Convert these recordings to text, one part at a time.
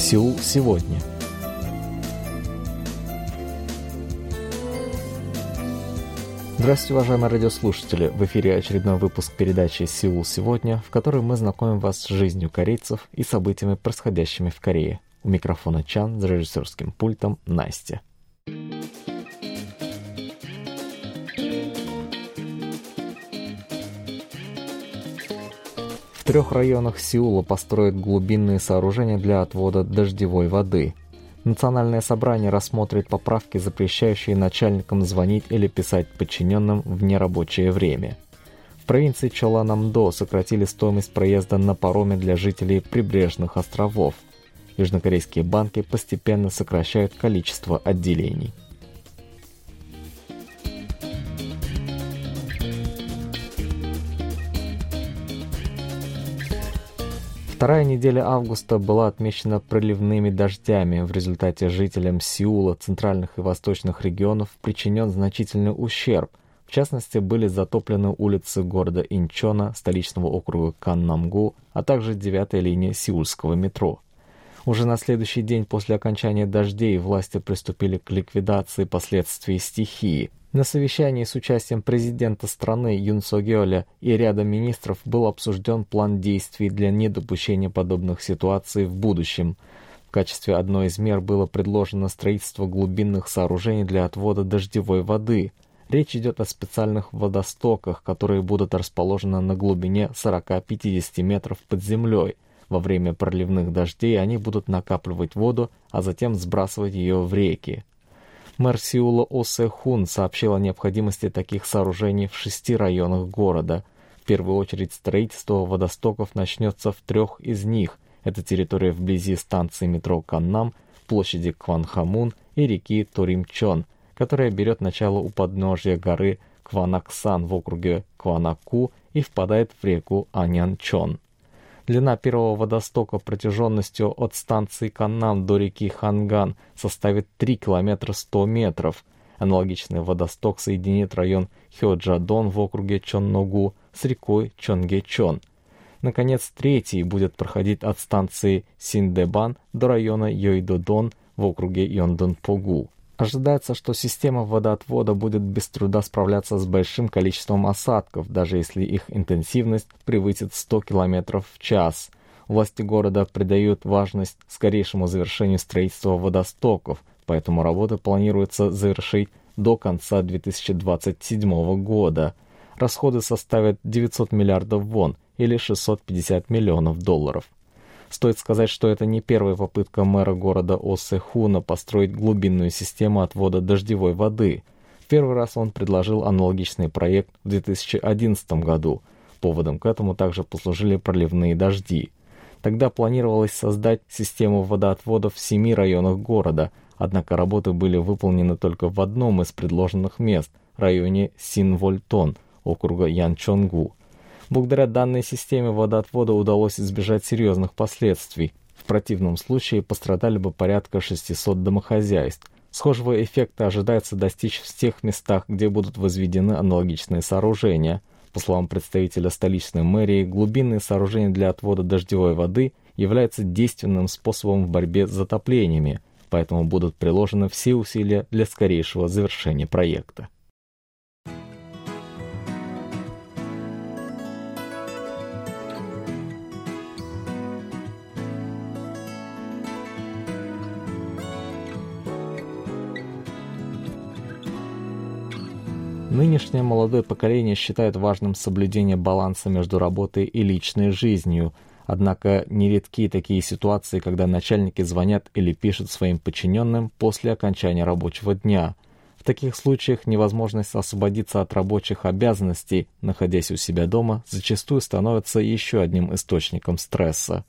Сеул сегодня. Здравствуйте, уважаемые радиослушатели! В эфире очередной выпуск передачи «Сеул сегодня», в которой мы знакомим вас с жизнью корейцев и событиями, происходящими в Корее. У микрофона Чан, за режиссерским пультом Настя. Трех районах Сеула построят глубинные сооружения для отвода дождевой воды – Национальное собрание рассмотрит поправки, запрещающие начальникам звонить или писать подчиненным в нерабочее время. В провинции Чоланамдо сократили стоимость проезда на пароме для жителей прибрежных островов. Южнокорейские банки постепенно сокращают количество отделений. Вторая неделя августа была отмечена проливными дождями. В результате жителям Сеула, центральных и восточных регионов причинен значительный ущерб. В частности, были затоплены улицы города Инчона, столичного округа Каннамгу, а также девятая линия сеульского метро. Уже на следующий день после окончания дождей власти приступили к ликвидации последствий стихии. На совещании с участием президента страны Юн Согёля и ряда министров был обсужден план действий для недопущения подобных ситуаций в будущем. В качестве одной из мер было предложено строительство глубинных сооружений для отвода дождевой воды. Речь идет о специальных водостоках, которые будут расположены на глубине 40-50 метров под землей. Во время проливных дождей они будут накапливать воду, а затем сбрасывать ее в реки. Мэр Сеула О Хун сообщил о необходимости таких сооружений в шести районах города. В первую очередь строительство водостоков начнется в трех из них. Это территория вблизи станции метро Каннам, площади Кванхамун и реки Торимчон, которая берет начало у подножья горы Кванаксан в округе Кванаку и впадает в реку Анянчон. Длина первого водостока протяженностью от станции Каннам до реки Ханган составит 3 километра 100 метров. Аналогичный водосток соединит район Хёджадон в округе Чонногу с рекой Чонгечон. Наконец, третий будет проходить от станции Синдебан до района Йойдодон в округе Йондонпогу. Ожидается, что система водоотвода будет без труда справляться с большим количеством осадков, даже если их интенсивность превысит 100 км в час. Власти города придают важность скорейшему завершению строительства водостоков, поэтому работы планируется завершить до конца 2027 года. Расходы составят 900 миллиардов вон или 650 миллионов долларов. Стоит сказать, что это не первая попытка мэра города Оссе-Хуна построить глубинную систему отвода дождевой воды. Первый раз он предложил аналогичный проект в 2011 году. Поводом к этому также послужили проливные дожди. Тогда планировалось создать систему водоотвода в семи районах города, однако работы были выполнены только в одном из предложенных мест – районе Синвольтон, округа Янчонгу. Благодаря данной системе водоотвода удалось избежать серьезных последствий. В противном случае пострадали бы порядка 600 домохозяйств. Схожего эффекта ожидается достичь в тех местах, где будут возведены аналогичные сооружения. По словам представителя столичной мэрии, глубинные сооружения для отвода дождевой воды являются действенным способом в борьбе с затоплениями, поэтому будут приложены все усилия для скорейшего завершения проекта. Нынешнее молодое поколение считает важным соблюдение баланса между работой и личной жизнью. Однако нередки такие ситуации, когда начальники звонят или пишут своим подчиненным после окончания рабочего дня. В таких случаях невозможность освободиться от рабочих обязанностей, находясь у себя дома, зачастую становится еще одним источником стресса.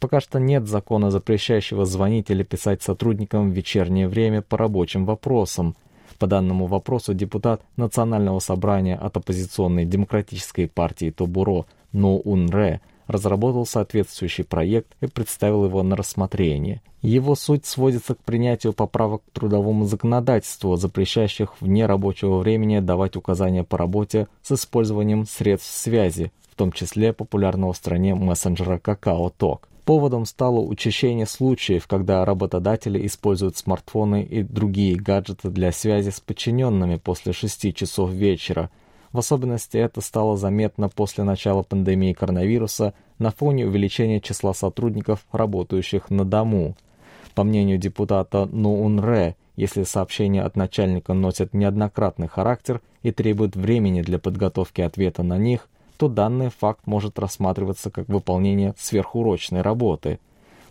Пока что нет закона, запрещающего звонить или писать сотрудникам в вечернее время по рабочим вопросам – по данному вопросу депутат Национального собрания от оппозиционной демократической партии Тобуро Но Ун Ре разработал соответствующий проект и представил его на рассмотрение. Его суть сводится к принятию поправок к трудовому законодательству, запрещающих вне рабочего времени давать указания по работе с использованием средств связи, в том числе популярного в стране мессенджера Какао Ток. Поводом стало учащение случаев, когда работодатели используют смартфоны и другие гаджеты для связи с подчиненными после 6 часов вечера. В особенности это стало заметно после начала пандемии коронавируса на фоне увеличения числа сотрудников, работающих на дому. По мнению депутата Ноунре, если сообщения от начальника носят неоднократный характер и требуют времени для подготовки ответа на них, то данный факт может рассматриваться как выполнение сверхурочной работы.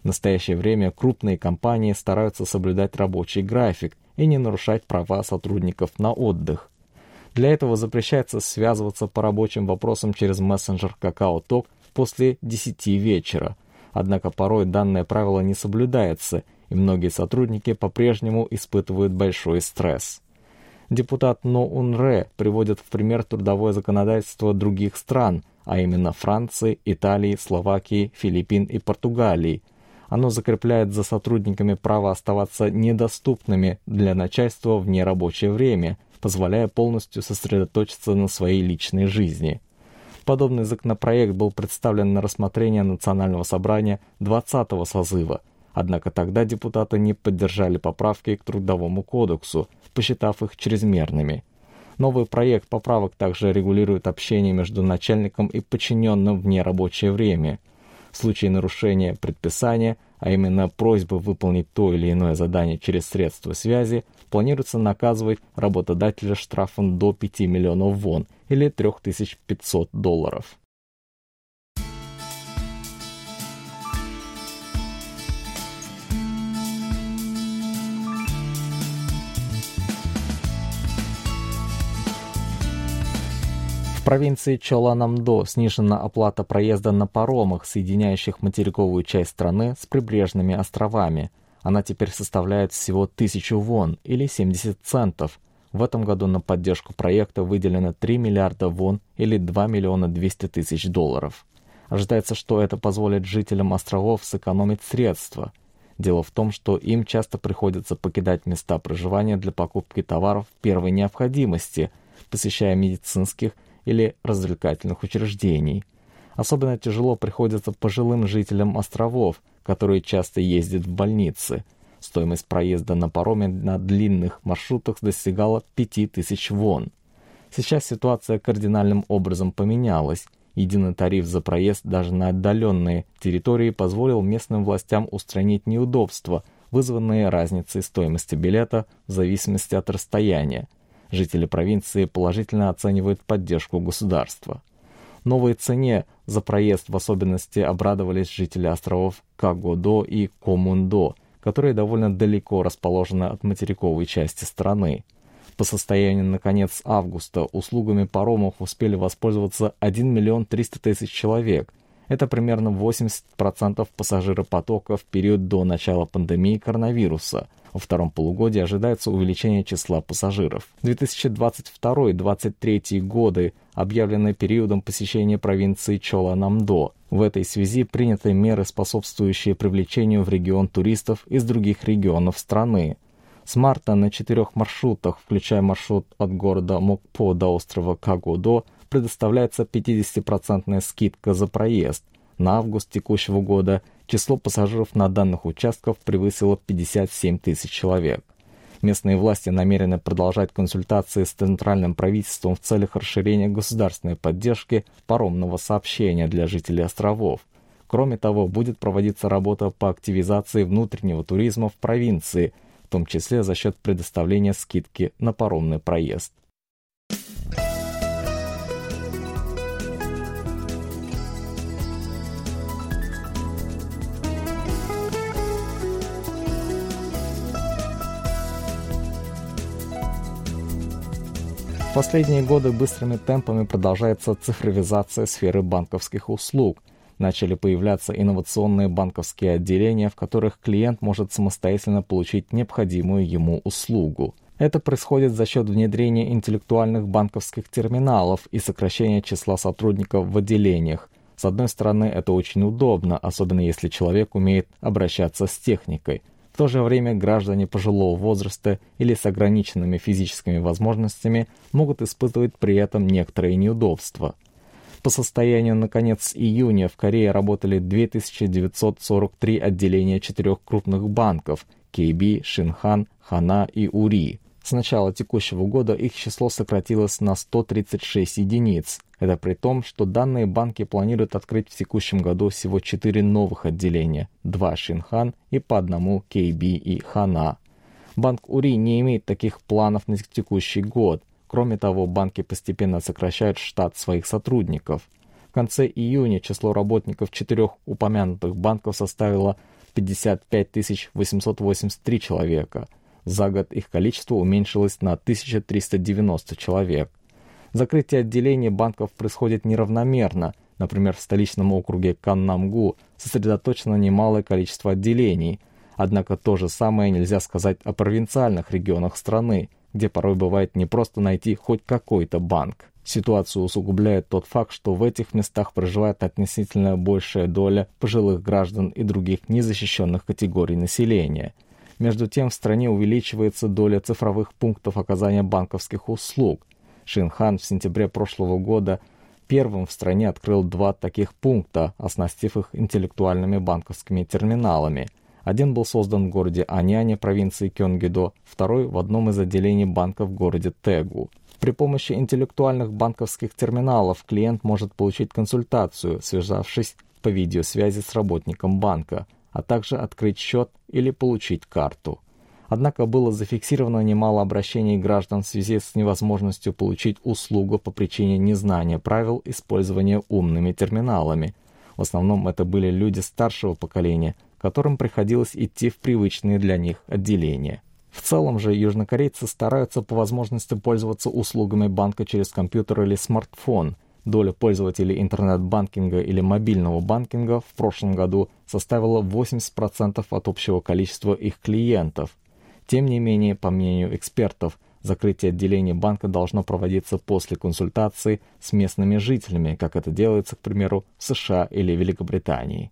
В настоящее время крупные компании стараются соблюдать рабочий график и не нарушать права сотрудников на отдых. Для этого запрещается связываться по рабочим вопросам через мессенджер KakaoTalk после 10 вечера. Однако порой данное правило не соблюдается, и многие сотрудники по-прежнему испытывают большой стресс. Депутат Но Унре приводит в пример трудовое законодательство других стран, а именно Франции, Италии, Словакии, Филиппин и Португалии. Оно закрепляет за сотрудниками право оставаться недоступными для начальства в нерабочее время, позволяя полностью сосредоточиться на своей личной жизни. Подобный законопроект был представлен на рассмотрение Национального собрания 20-го созыва – Однако тогда депутаты не поддержали поправки к Трудовому кодексу, посчитав их чрезмерными. Новый проект поправок также регулирует общение между начальником и подчиненным в нерабочее время. В случае нарушения предписания, а именно просьбы выполнить то или иное задание через средства связи, планируется наказывать работодателя штрафом до 5 миллионов вон или 3500 долларов. Провинции Чоланамдо снижена оплата проезда на паромах, соединяющих материковую часть страны с прибрежными островами. Она теперь составляет всего 1000 вон или 70 центов. В этом году на поддержку проекта выделено 3 миллиарда вон или 2 миллиона 200 тысяч долларов. Ожидается, что это позволит жителям островов сэкономить средства. Дело в том, что им часто приходится покидать места проживания для покупки товаров первой необходимости, посещая медицинских или развлекательных учреждений. Особенно тяжело приходится пожилым жителям островов, которые часто ездят в больницы. Стоимость проезда на пароме на длинных маршрутах достигала 5000 вон. Сейчас ситуация кардинальным образом поменялась. Единый тариф за проезд даже на отдаленные территории позволил местным властям устранить неудобства, вызванные разницей стоимости билета в зависимости от расстояния. Жители провинции положительно оценивают поддержку государства. Новой цене за проезд в особенности обрадовались жители островов Кагодо и Комундо, которые довольно далеко расположены от материковой части страны. По состоянию на конец августа услугами паромов успели воспользоваться 1 миллион 300 тысяч человек. Это примерно 80% пассажиропотока в период до начала пандемии коронавируса – во втором полугодии ожидается увеличение числа пассажиров. 2022-2023 годы объявлены периодом посещения провинции Чола-Намдо. В этой связи приняты меры, способствующие привлечению в регион туристов из других регионов страны. С марта на четырех маршрутах, включая маршрут от города Мокпо до острова Кагодо, предоставляется 50% скидка за проезд. На август текущего года – число пассажиров на данных участках превысило 57 тысяч человек. Местные власти намерены продолжать консультации с центральным правительством в целях расширения государственной поддержки паромного сообщения для жителей островов. Кроме того, будет проводиться работа по активизации внутреннего туризма в провинции, в том числе за счет предоставления скидки на паромный проезд. Последние годы быстрыми темпами продолжается цифровизация сферы банковских услуг. Начали появляться инновационные банковские отделения, в которых клиент может самостоятельно получить необходимую ему услугу. Это происходит за счет внедрения интеллектуальных банковских терминалов и сокращения числа сотрудников в отделениях. С одной стороны, это очень удобно, особенно если человек умеет обращаться с техникой – в то же время граждане пожилого возраста или с ограниченными физическими возможностями могут испытывать при этом некоторые неудобства. По состоянию на конец июня в Корее работали 2943 отделения четырех крупных банков – KB, Шинхан, Хана и Ури. С начала текущего года их число сократилось на 136 единиц. Это при том, что данные банки планируют открыть в текущем году всего 4 новых отделения – 2 Шинхан и по одному KB и Хана. Банк Ури не имеет таких планов на текущий год. Кроме того, банки постепенно сокращают штат своих сотрудников. В конце июня число работников четырех упомянутых банков составило 55 883 человека. За год их количество уменьшилось на 1390 человек. Закрытие отделений банков происходит неравномерно. Например, в столичном округе Каннамгу сосредоточено немалое количество отделений – Однако то же самое нельзя сказать о провинциальных регионах страны, где порой бывает не просто найти хоть какой-то банк. Ситуацию усугубляет тот факт, что в этих местах проживает относительно большая доля пожилых граждан и других незащищенных категорий населения. Между тем в стране увеличивается доля цифровых пунктов оказания банковских услуг. Шинхан в сентябре прошлого года первым в стране открыл два таких пункта, оснастив их интеллектуальными банковскими терминалами – один был создан в городе Аняне провинции Кёнгидо, второй в одном из отделений банка в городе Тегу. При помощи интеллектуальных банковских терминалов клиент может получить консультацию, связавшись по видеосвязи с работником банка, а также открыть счет или получить карту. Однако было зафиксировано немало обращений граждан в связи с невозможностью получить услугу по причине незнания правил использования умными терминалами. В основном это были люди старшего поколения, которым приходилось идти в привычные для них отделения. В целом же южнокорейцы стараются по возможности пользоваться услугами банка через компьютер или смартфон. Доля пользователей интернет-банкинга или мобильного банкинга в прошлом году составила 80% от общего количества их клиентов. Тем не менее, по мнению экспертов, закрытие отделений банка должно проводиться после консультации с местными жителями, как это делается, к примеру, в США или Великобритании.